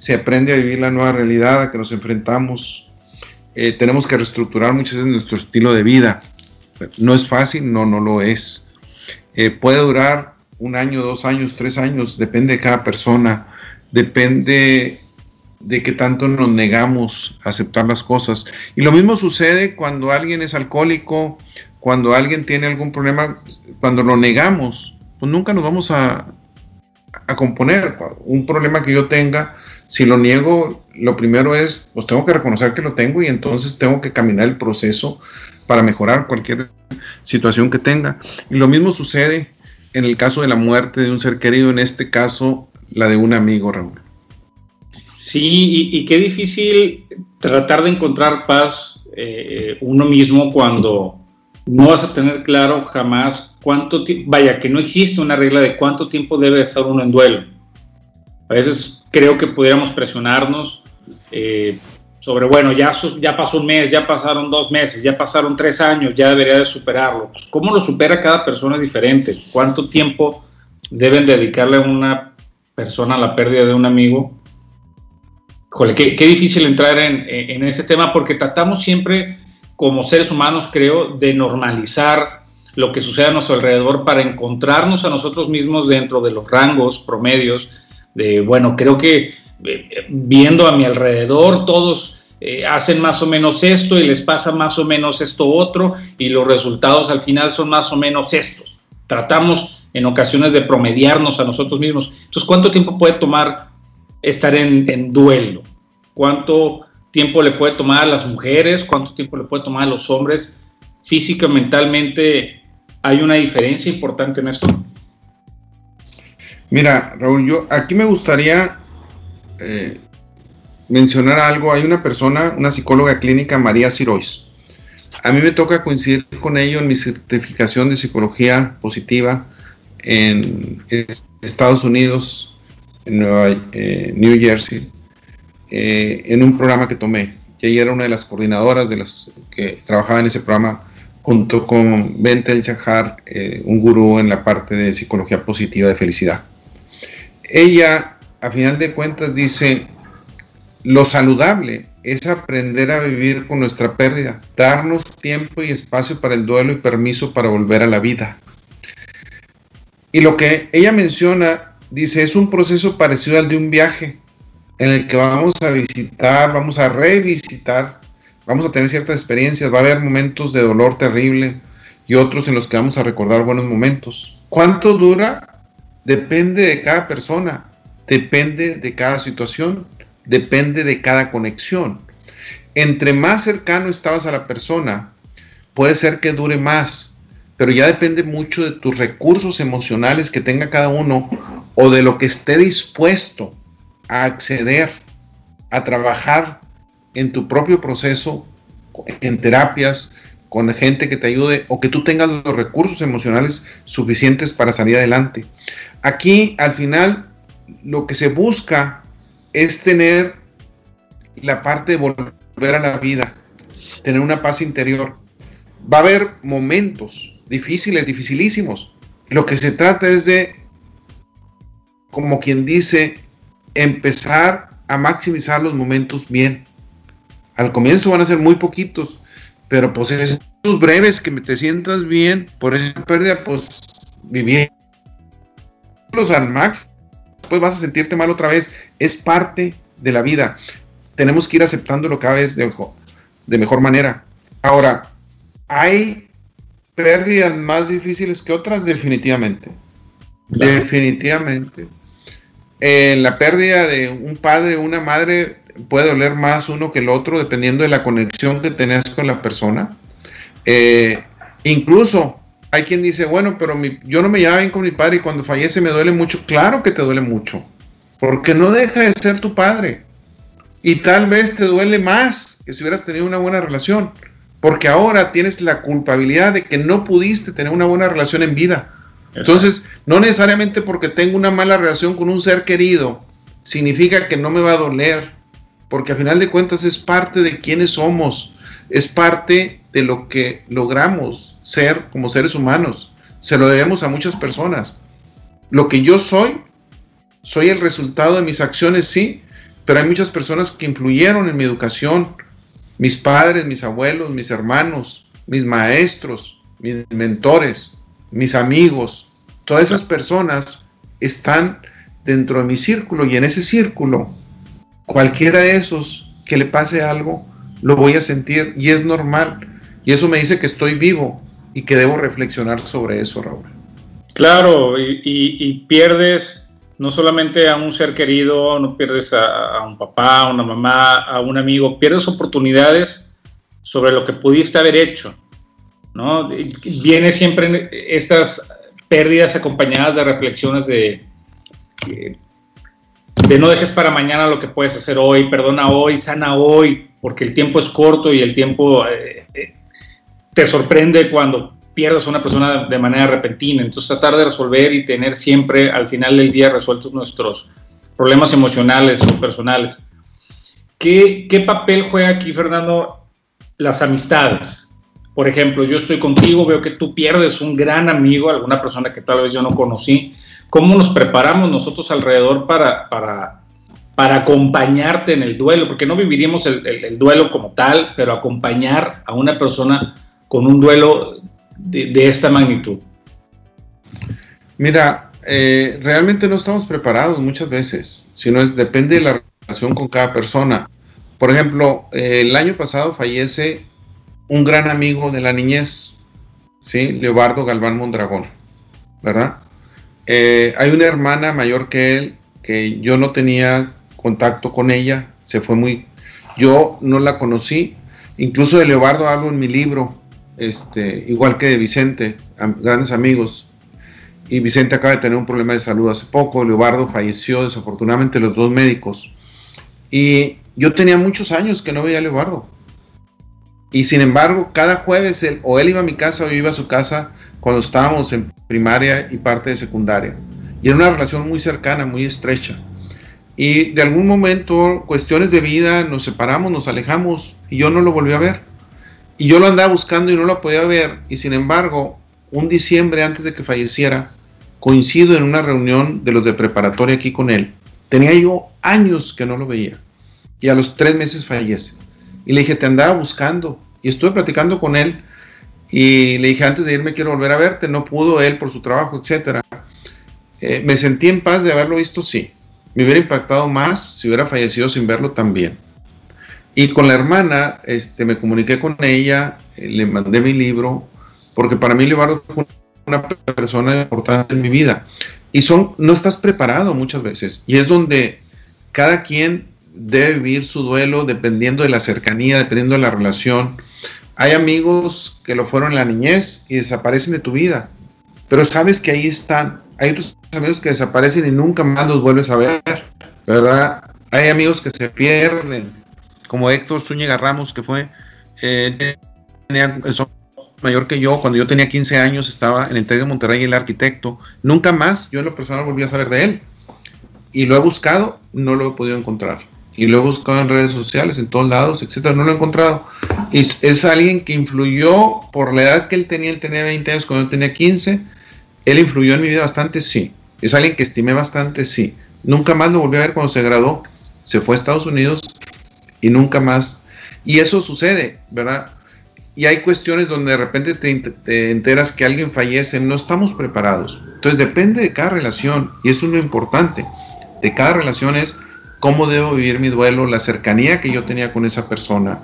se aprende a vivir la nueva realidad a que nos enfrentamos. Eh, tenemos que reestructurar muchas veces nuestro estilo de vida. No es fácil, no, no lo es. Eh, puede durar un año, dos años, tres años, depende de cada persona, depende de qué tanto nos negamos a aceptar las cosas. Y lo mismo sucede cuando alguien es alcohólico, cuando alguien tiene algún problema, cuando lo negamos, pues nunca nos vamos a, a componer. Un problema que yo tenga, si lo niego, lo primero es, pues tengo que reconocer que lo tengo y entonces tengo que caminar el proceso para mejorar cualquier situación que tenga. Y lo mismo sucede en el caso de la muerte de un ser querido, en este caso la de un amigo, Raúl. Sí, y, qué difícil tratar de encontrar paz eh, uno mismo cuando no vas a tener claro jamás cuánto tiempo, vaya, que no existe una regla de cuánto tiempo debe estar uno en duelo. A veces creo que pudiéramos presionarnos eh, sobre, bueno, ya, ya pasó un mes, ya pasaron dos meses, ya pasaron tres años, ya debería de superarlo. Pues, ¿Cómo lo supera cada persona diferente? ¿Cuánto tiempo deben dedicarle a una persona a la pérdida de un amigo? Híjole, qué, qué difícil entrar en, en, ese tema porque tratamos siempre como seres humanos, creo, de normalizar lo que sucede a nuestro alrededor para encontrarnos a nosotros mismos dentro de los rangos promedios de, bueno, creo que eh, viendo a mi alrededor, todos eh, hacen más o menos esto y les pasa más o menos esto otro y los resultados al final son más o menos estos. Tratamos en ocasiones de promediarnos a nosotros mismos. Entonces, ¿cuánto tiempo puede tomar estar en, duelo? ¿Cuánto tiempo le puede tomar a las mujeres? ¿Cuánto tiempo le puede tomar a los hombres? Física, mentalmente, ¿hay una diferencia importante en esto? Mira, Raúl, yo aquí me gustaría eh, mencionar algo. Hay una persona, una psicóloga clínica, María Sirois. A mí me toca coincidir con ello en mi certificación de psicología positiva en Estados Unidos, en Nueva, eh, New Jersey, eh, en un programa que tomé. Que ella era una de las coordinadoras de las que trabajaba en ese programa junto con Bentel Chahar, un gurú en la parte de psicología positiva de felicidad. Ella a final de cuentas dice, lo saludable es aprender a vivir con nuestra pérdida, darnos tiempo y espacio para el duelo y permiso para volver a la vida. Y lo que ella menciona, dice, es un proceso parecido al de un viaje, en el que vamos a visitar, vamos a revisitar, vamos a tener ciertas experiencias, va a haber momentos de dolor terrible y otros en los que vamos a recordar buenos momentos. ¿Cuánto dura? Depende de cada persona depende de cada situación, depende de cada conexión. Entre más cercano estabas a la persona, puede ser que dure más, pero ya depende mucho de tus recursos emocionales que tenga cada uno o de lo que esté dispuesto a acceder, a trabajar en tu propio proceso, en terapias, con gente que te ayude o que tú tengas los recursos emocionales suficientes para salir adelante. Aquí al final lo que se busca es tener la parte de volver a la vida, tener una paz interior. Va a haber momentos difíciles, dificilísimos. Lo que se trata es de, como quien dice, empezar a maximizar los momentos bien. Al comienzo van a ser muy poquitos, pero pues esos breves que te sientas bien por esa pérdida, pues vivir al máximo después vas a sentirte mal otra vez. Es parte de la vida. Tenemos que ir aceptándolo cada vez de, de mejor manera. Ahora, hay pérdidas más difíciles que otras, definitivamente. Definitivamente. Eh, la pérdida de un padre o una madre puede doler más uno que el otro dependiendo de la conexión que tenés con la persona. Eh, incluso hay quien dice, bueno, pero yo no me llevaba bien con mi padre y cuando fallece me duele mucho. Claro que te duele mucho, porque no deja de ser tu padre. Y tal vez te duele más que si hubieras tenido una buena relación, porque ahora tienes la culpabilidad de que no pudiste tener una buena relación en vida. Entonces, no necesariamente porque tengo una mala relación con un ser querido, significa que no me va a doler, porque a final de cuentas es parte de quienes somos, es parte de lo que logramos ser como seres humanos. Se lo debemos a muchas personas. Lo que yo soy, soy el resultado de mis acciones, sí, pero hay muchas personas que influyeron en mi educación, mis padres, mis abuelos, mis hermanos, mis maestros, mis mentores, mis amigos, todas esas personas están dentro de mi círculo y en ese círculo, cualquiera de esos que le pase algo, lo voy a sentir y es normal. Y eso me dice que estoy vivo y que debo reflexionar sobre eso, Raúl. Claro, y, pierdes no solamente a un ser querido, no pierdes a, un papá, a una mamá, a un amigo, pierdes oportunidades sobre lo que pudiste haber hecho. ¿no? Viene siempre estas pérdidas acompañadas de reflexiones de, de no dejes para mañana lo que puedes hacer hoy, perdona hoy, sana hoy, porque el tiempo es corto y el tiempo eh, eh, te sorprende cuando pierdes a una persona de manera repentina. Entonces tratar de resolver y tener siempre al final del día resueltos nuestros problemas emocionales o personales. ¿Qué, qué papel juega aquí, Fernando, las amistades? Por ejemplo, yo estoy contigo, veo que tú pierdes un gran amigo, alguna persona que tal vez yo no conocí. ¿Cómo nos preparamos nosotros alrededor para, para, para acompañarte en el duelo? Porque no viviríamos el, el duelo como tal, pero acompañar a una persona con un duelo de, esta magnitud? Mira, eh, realmente no estamos preparados muchas veces, sino es depende de la relación con cada persona. Por ejemplo, eh, el año pasado fallece un gran amigo de la niñez, ¿sí? Leobardo Galván Mondragón, ¿verdad? Eh, hay una hermana mayor que él que yo no tenía contacto con ella, se fue muy... Yo no la conocí, incluso de Leobardo hablo en mi libro, este, igual que de Vicente, grandes amigos. Y Vicente acaba de tener un problema de salud hace poco, Leobardo falleció, desafortunadamente los dos médicos. Y yo tenía muchos años que no veía a Leobardo. Y sin embargo, cada jueves él, o él iba a mi casa o yo iba a su casa cuando estábamos en primaria y parte de secundaria. Y era una relación muy cercana, muy estrecha. Y de algún momento, cuestiones de vida, nos separamos, nos alejamos y yo no lo volví a ver. Y yo lo andaba buscando y no lo podía ver. Y sin embargo, un diciembre antes de que falleciera, coincido en una reunión de los de preparatoria aquí con él. Tenía yo años que no lo veía. Y a los tres meses fallece. Y le dije, te andaba buscando. Y estuve platicando con él. Y le dije, antes de irme quiero volver a verte. No pudo él por su trabajo, etc. Eh, me sentí en paz de haberlo visto, sí. Me hubiera impactado más si hubiera fallecido sin verlo también. Y con la hermana, este, me comuniqué con ella, eh, le mandé mi libro, porque para mí Leobardo fue una persona importante en mi vida. Y son, no estás preparado muchas veces. Y es donde cada quien debe vivir su duelo dependiendo de la cercanía, dependiendo de la relación. Hay amigos que lo fueron en la niñez y desaparecen de tu vida, pero sabes que ahí están. Hay otros amigos que desaparecen y nunca más los vuelves a ver, ¿verdad? Hay amigos que se pierden, como Héctor Zúñiga Ramos, que fue eh, mayor que yo, cuando yo tenía 15 años estaba en el TEC de Monterrey, el arquitecto. Nunca más yo en lo personal volví a saber de él. Y lo he buscado, no lo he podido encontrar. Y lo he buscado en redes sociales, en todos lados, etcétera, no lo he encontrado. Y es alguien que influyó por la edad que él tenía, él tenía 20 años, cuando yo tenía 15. Él influyó en mi vida bastante, sí. Es alguien que estimé bastante, sí. Nunca más lo volví a ver cuando se graduó. Se fue a Estados Unidos y nunca más. Y eso sucede, ¿verdad? Y hay cuestiones donde de repente te, enteras que alguien fallece, no estamos preparados. Entonces depende de cada relación y eso es lo importante. De cada relación es cómo debo vivir mi duelo, la cercanía que yo tenía con esa persona.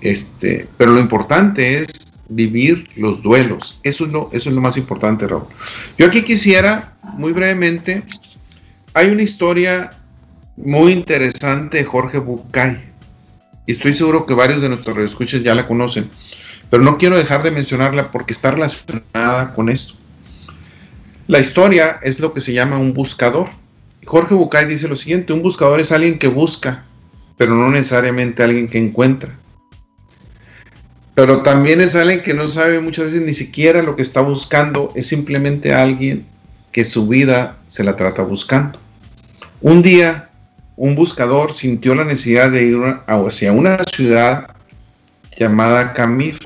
Este, pero lo importante es vivir los duelos. Eso es lo, eso es lo más importante, Raúl. Yo aquí quisiera, muy brevemente, hay una historia muy interesante de Jorge Bucay y estoy seguro que varios de nuestros escuchas ya la conocen, pero no quiero dejar de mencionarla porque está relacionada con esto. La historia es lo que se llama un buscador. Jorge Bucay dice lo siguiente, un buscador es alguien que busca, pero no necesariamente alguien que encuentra. Pero también es alguien que no sabe muchas veces ni siquiera lo que está buscando, es simplemente alguien que su vida se la trata buscando. Un día un buscador sintió la necesidad de ir hacia una ciudad llamada Camir.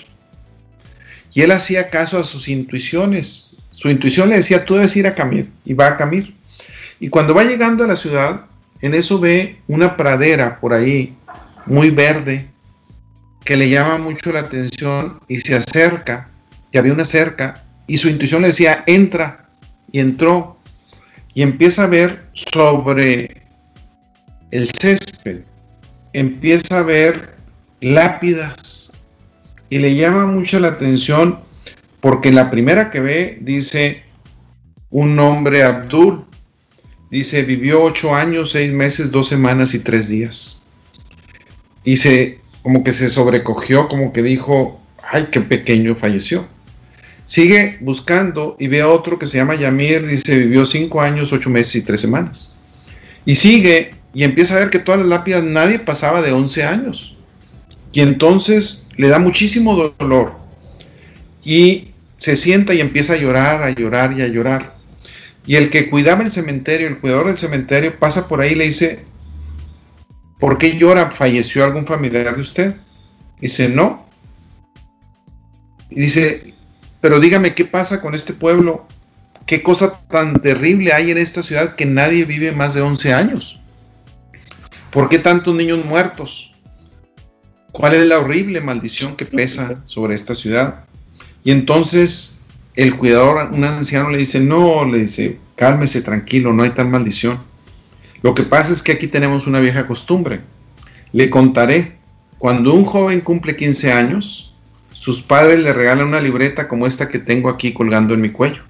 Y él hacía caso a sus intuiciones. Su intuición le decía, tú debes ir a Camir. Y va a Camir. Y cuando va llegando a la ciudad, en eso ve una pradera por ahí, muy verde, que le llama mucho la atención y se acerca, y había una cerca, y su intuición le decía, entra, y entró, y empieza a ver sobre el césped, empieza a ver lápidas, y le llama mucho la atención porque la primera que ve dice un nombre Abdul, dice vivió ocho años, seis meses, dos semanas y tres días. Y se como que se sobrecogió, como que dijo, ay, qué pequeño falleció. Sigue buscando y ve a otro que se llama Yamir, dice, vivió cinco años, ocho meses y tres semanas. Y sigue y empieza a ver que todas las lápidas nadie pasaba de 11 años. Y entonces le da muchísimo dolor. Y se sienta y empieza a llorar, a llorar y a llorar. Y el que cuidaba el cementerio, el cuidador del cementerio, pasa por ahí y le dice, ¿por qué llora? ¿Falleció algún familiar de usted? Dice, no. Y dice, pero dígame, ¿qué pasa con este pueblo? ¿Qué cosa tan terrible hay en esta ciudad que nadie vive más de 11 años? ¿Por qué tantos niños muertos? ¿Cuál es la horrible maldición que pesa sobre esta ciudad? Y entonces el cuidador, un anciano le dice, no, le dice, cálmese, tranquilo, no hay tal maldición. Lo que pasa es que aquí tenemos una vieja costumbre. Le contaré, cuando un joven cumple 15 años, sus padres le regalan una libreta como esta que tengo aquí colgando en mi cuello.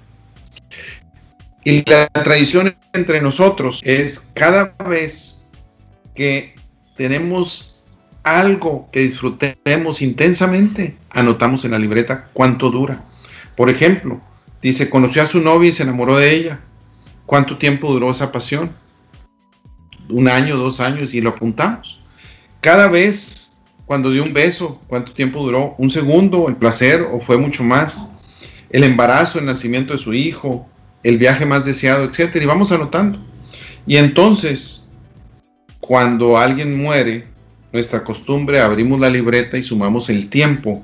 Y la tradición entre nosotros es cada vez que tenemos algo que disfrutemos intensamente, anotamos en la libreta cuánto dura. Por ejemplo, dice, conoció a su novia y se enamoró de ella. ¿Cuánto tiempo duró esa pasión? Un año, dos años y lo apuntamos. Cada vez cuando dio un beso, cuánto tiempo duró, un segundo, el placer o fue mucho más, el embarazo, el nacimiento de su hijo, el viaje más deseado, etcétera, y vamos anotando. Y entonces, cuando alguien muere, nuestra costumbre abrimos la libreta y sumamos el tiempo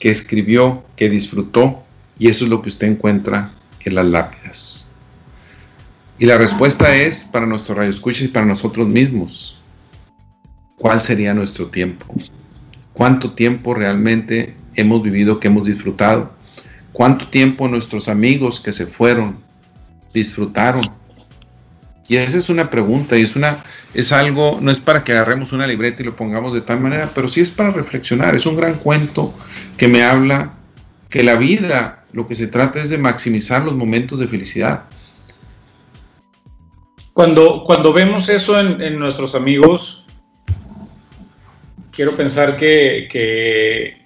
que escribió, que disfrutó, y eso es lo que usted encuentra en las lápidas. Y la respuesta es para nuestro radio escucha y para nosotros mismos. ¿Cuál sería nuestro tiempo? ¿Cuánto tiempo realmente hemos vivido que hemos disfrutado? ¿Cuánto tiempo nuestros amigos que se fueron disfrutaron? Y esa es una pregunta y es una es algo no es para que agarremos una libreta y lo pongamos de tal manera, pero sí es para reflexionar, es un gran cuento que me habla que la vida lo que se trata es de maximizar los momentos de felicidad cuando, cuando vemos eso en, nuestros amigos, quiero pensar que,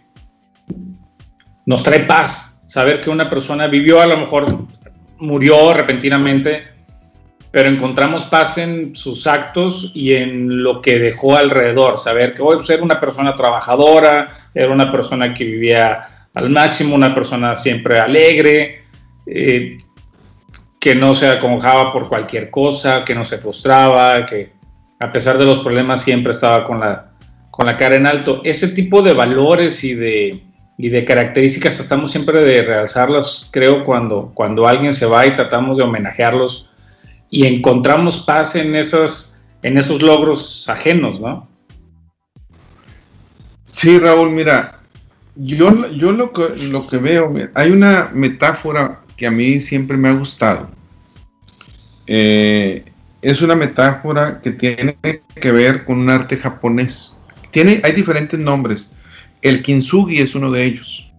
nos trae paz saber que una persona vivió, a lo mejor murió repentinamente, pero encontramos paz en sus actos y en lo que dejó alrededor. Saber que hoy pues, era una persona trabajadora, era una persona que vivía al máximo, una persona siempre alegre, eh, que no se acongojaba por cualquier cosa, que no se frustraba, que a pesar de los problemas siempre estaba con la, con la cara en alto. Ese tipo de valores y de, y de características tratamos siempre de realzarlas, creo, cuando, cuando alguien se va y tratamos de homenajearlos y encontramos paz en, esas, en esos logros ajenos, ¿no? Sí, Raúl, mira, yo, yo lo, que, lo que veo, hay una metáfora que a mí siempre me ha gustado. Eh, es una metáfora que tiene que ver con un arte japonés. Tiene, hay diferentes nombres. El kintsugi es uno de ellos.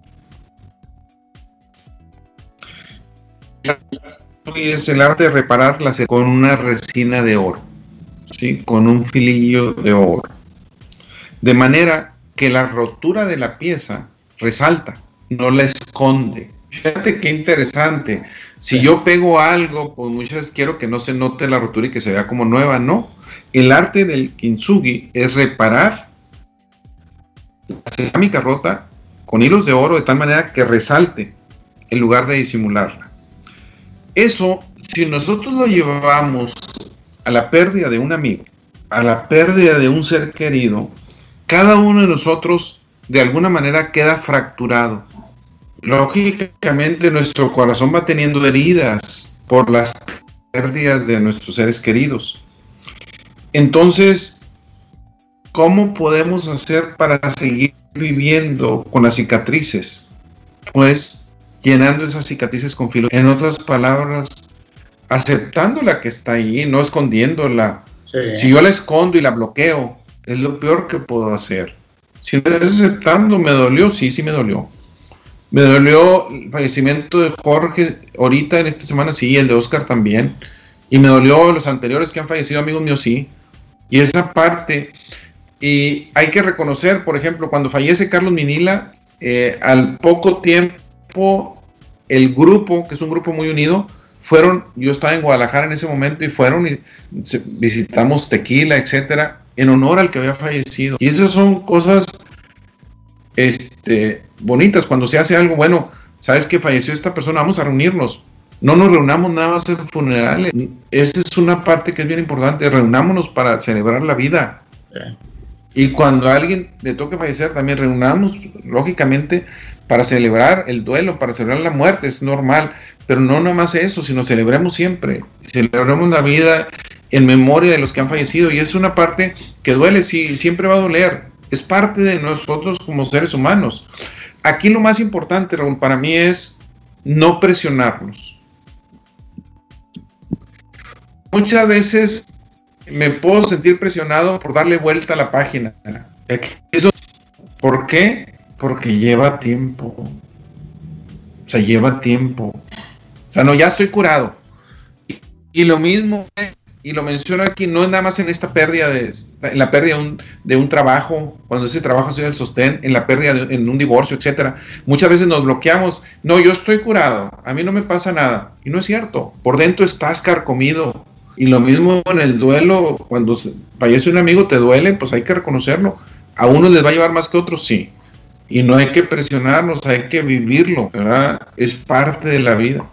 Es el arte de reparar con una resina de oro, ¿sí? con un filillo de oro. De manera que la rotura de la pieza resalta, no la esconde. Fíjate qué interesante. Si yo pego algo, pues muchas veces quiero que no se note la rotura y que se vea como nueva. No. El arte del kintsugi es reparar la cerámica rota con hilos de oro de tal manera que resalte en lugar de disimularla. Eso, si nosotros lo llevamos a la pérdida de un amigo, a la pérdida de un ser querido, cada uno de nosotros de alguna manera queda fracturado lógicamente nuestro corazón va teniendo heridas por las pérdidas de nuestros seres queridos. Entonces, ¿cómo podemos hacer para seguir viviendo con las cicatrices? Pues llenando esas cicatrices con filo. En otras palabras, aceptando la que está ahí, no escondiéndola. Si yo la escondo y la bloqueo, es lo peor que puedo hacer. Si no estás aceptando, me dolió, sí, sí me dolió. Me dolió el fallecimiento de Jorge ahorita en esta semana, sí, el de Oscar también. Y me dolió los anteriores que han fallecido, amigos míos, sí. Y esa parte, y hay que reconocer, por ejemplo, cuando fallece Carlos Minila, eh, al poco tiempo, el grupo, que es un grupo muy unido, fueron, yo estaba en Guadalajara en ese momento y fueron y visitamos Tequila, etcétera, en honor al que había fallecido. Y esas son cosas este, bonitas. Cuando se hace algo bueno, sabes que falleció esta persona, vamos a reunirnos. No nos reunamos nada más en funerales. Esa es una parte que es bien importante. Reunámonos para celebrar la vida. Y cuando a alguien le toque fallecer, también reunamos, lógicamente, para celebrar el duelo, para celebrar la muerte, es normal. Pero no nada más eso, sino celebremos siempre. Celebremos la vida en memoria de los que han fallecido. Y es una parte que duele, sí, siempre va a doler. Es parte de nosotros como seres humanos. Aquí lo más importante, para mí es no presionarnos. Muchas veces me puedo sentir presionado por darle vuelta a la página. ¿Por qué? Porque lleva tiempo. O sea, lleva tiempo. O sea, no, ya estoy curado. Y, lo mismo, y lo menciono aquí, no es nada más en esta pérdida, de, la pérdida de un, trabajo, cuando ese trabajo sido el sostén, en la pérdida de, en un divorcio, etcétera. Muchas veces nos bloqueamos. No, yo estoy curado, a mí no me pasa nada. Y no es cierto. Por dentro estás carcomido. Y lo mismo en el duelo, cuando fallece un amigo, te duele, pues hay que reconocerlo. A unos les va a llevar más que a otros, sí. Y no hay que presionarnos, hay que vivirlo, ¿verdad? Es parte de la vida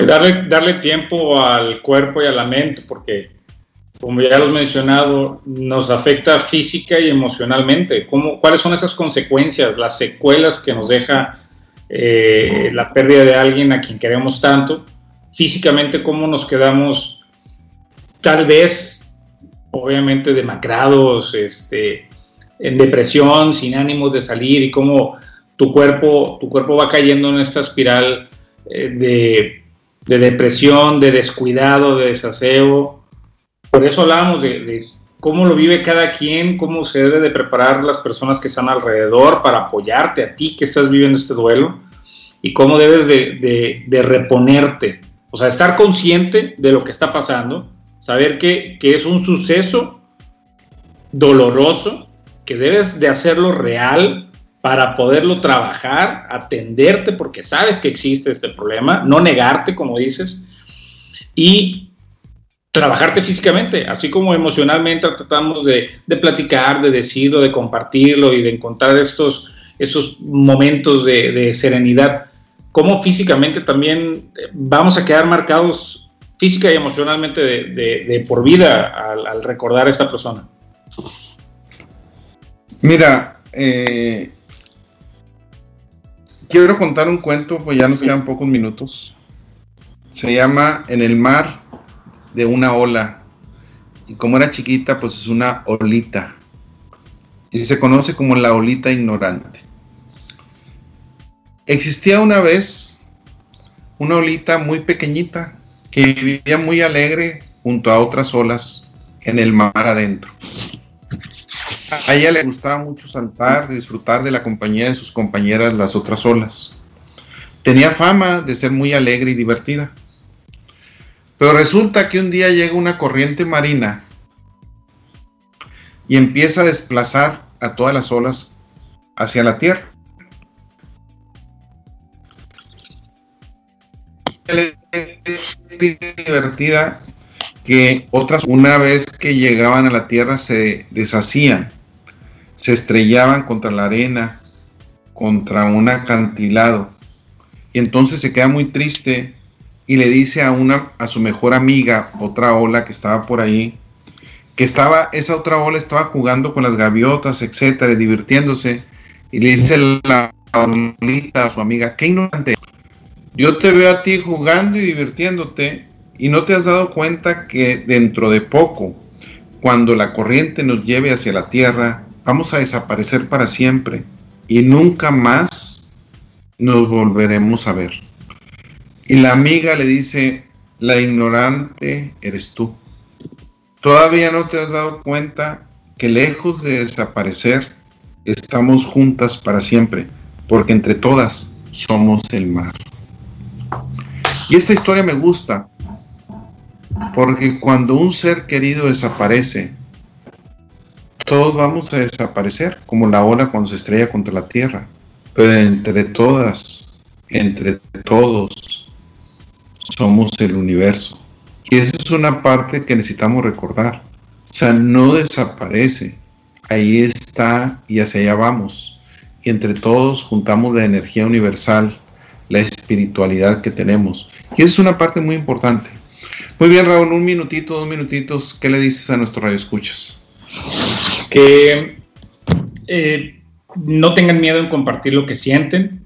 y darle, darle tiempo al cuerpo y a la mente, porque como ya lo he mencionado, nos afecta física y emocionalmente. ¿Cómo, ¿Cuáles son esas consecuencias, las secuelas que nos deja eh, la pérdida de alguien a quien queremos tanto? Físicamente, ¿cómo nos quedamos tal vez, obviamente, demacrados, este, en depresión, sin ánimos de salir y cómo tu cuerpo, tu cuerpo va cayendo en esta espiral eh, de de depresión, de descuidado, de desaseo. Por eso hablábamos de, cómo lo vive cada quien, cómo se debe de preparar las personas que están alrededor para apoyarte a ti que estás viviendo este duelo y cómo debes de, de, reponerte. O sea, estar consciente de lo que está pasando, saber que, que es un suceso doloroso, que debes de hacerlo real, para poderlo trabajar, atenderte porque sabes que existe este problema, no negarte, como dices, y trabajarte físicamente, así como emocionalmente tratamos de, platicar, de decirlo, de compartirlo y de encontrar estos, estos momentos de, serenidad, como físicamente también vamos a quedar marcados física y emocionalmente de, por vida al, al, recordar a esta persona. Mira, eh, quiero contar un cuento, pues ya nos quedan pocos minutos. Se llama En el mar de una ola. Y como era chiquita, pues es una olita. Y se conoce como la olita ignorante. Existía una vez una olita muy pequeñita que vivía muy alegre junto a otras olas en el mar adentro. A ella le gustaba mucho saltar, disfrutar de la compañía de sus compañeras las otras olas. Tenía fama de ser muy alegre y divertida. Pero resulta que un día llega una corriente marina y empieza a desplazar a todas las olas hacia la tierra. divertida que otras una vez que llegaban a la tierra se deshacían se estrellaban contra la arena, contra un acantilado. Y entonces se queda muy triste y le dice a una a su mejor amiga, otra ola que estaba por ahí, que estaba esa otra ola estaba jugando con las gaviotas, etcétera, divirtiéndose y le dice la olita a su amiga, qué ignorante. Yo te veo a ti jugando y divirtiéndote y no te has dado cuenta que dentro de poco cuando la corriente nos lleve hacia la tierra, vamos a desaparecer para siempre y nunca más nos volveremos a ver. Y la amiga le dice, la ignorante eres tú. Todavía no te has dado cuenta que lejos de desaparecer, estamos juntas para siempre, porque entre todas somos el mar. Y esta historia me gusta, porque cuando un ser querido desaparece, todos vamos a desaparecer, como la ola cuando se estrella contra la tierra. Pero entre todas, entre todos, somos el universo. Y esa es una parte que necesitamos recordar. O sea, no desaparece. Ahí está y hacia allá vamos. Y entre todos juntamos la energía universal, la espiritualidad que tenemos. Y esa es una parte muy importante. Muy bien, Raúl, un minutito, dos minutitos. ¿Qué le dices a nuestros radioescuchas? Que eh, no tengan miedo en compartir lo que sienten,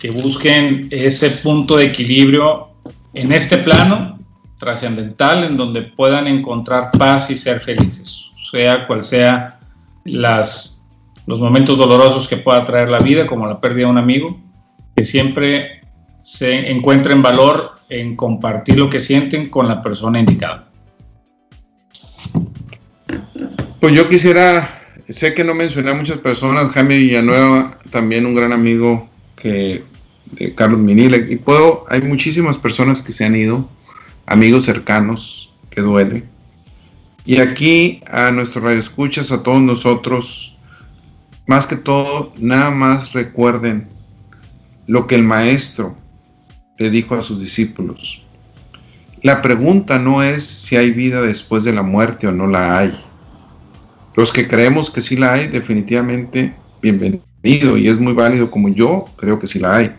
que busquen ese punto de equilibrio en este plano trascendental en donde puedan encontrar paz y ser felices, sea cual sea las, los momentos dolorosos que pueda traer la vida, como la pérdida de un amigo, que siempre se encuentren valor en compartir lo que sienten con la persona indicada. Pues yo quisiera, sé que no mencioné a muchas personas, Jaime Villanueva, también un gran amigo que, de Carlos Minila, y puedo, hay muchísimas personas que se han ido, amigos cercanos, que duele. Y aquí a nuestro radio escuchas, a todos nosotros, más que todo, nada más recuerden lo que el maestro le dijo a sus discípulos. La pregunta no es si hay vida después de la muerte o no la hay. Los que creemos que sí la hay, definitivamente bienvenido y es muy válido como yo creo que sí la hay.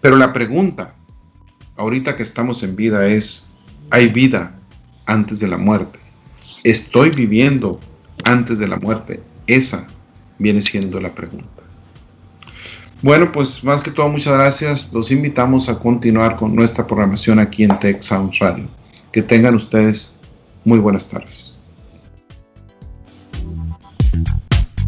Pero la pregunta, ahorita que estamos en vida, es, hay vida antes de la muerte. Estoy viviendo antes de la muerte. Esa viene siendo la pregunta. Bueno, pues más que todo, muchas gracias. Los invitamos a continuar con nuestra programación aquí en Tech Sounds Radio. Que tengan ustedes muy buenas tardes. thank you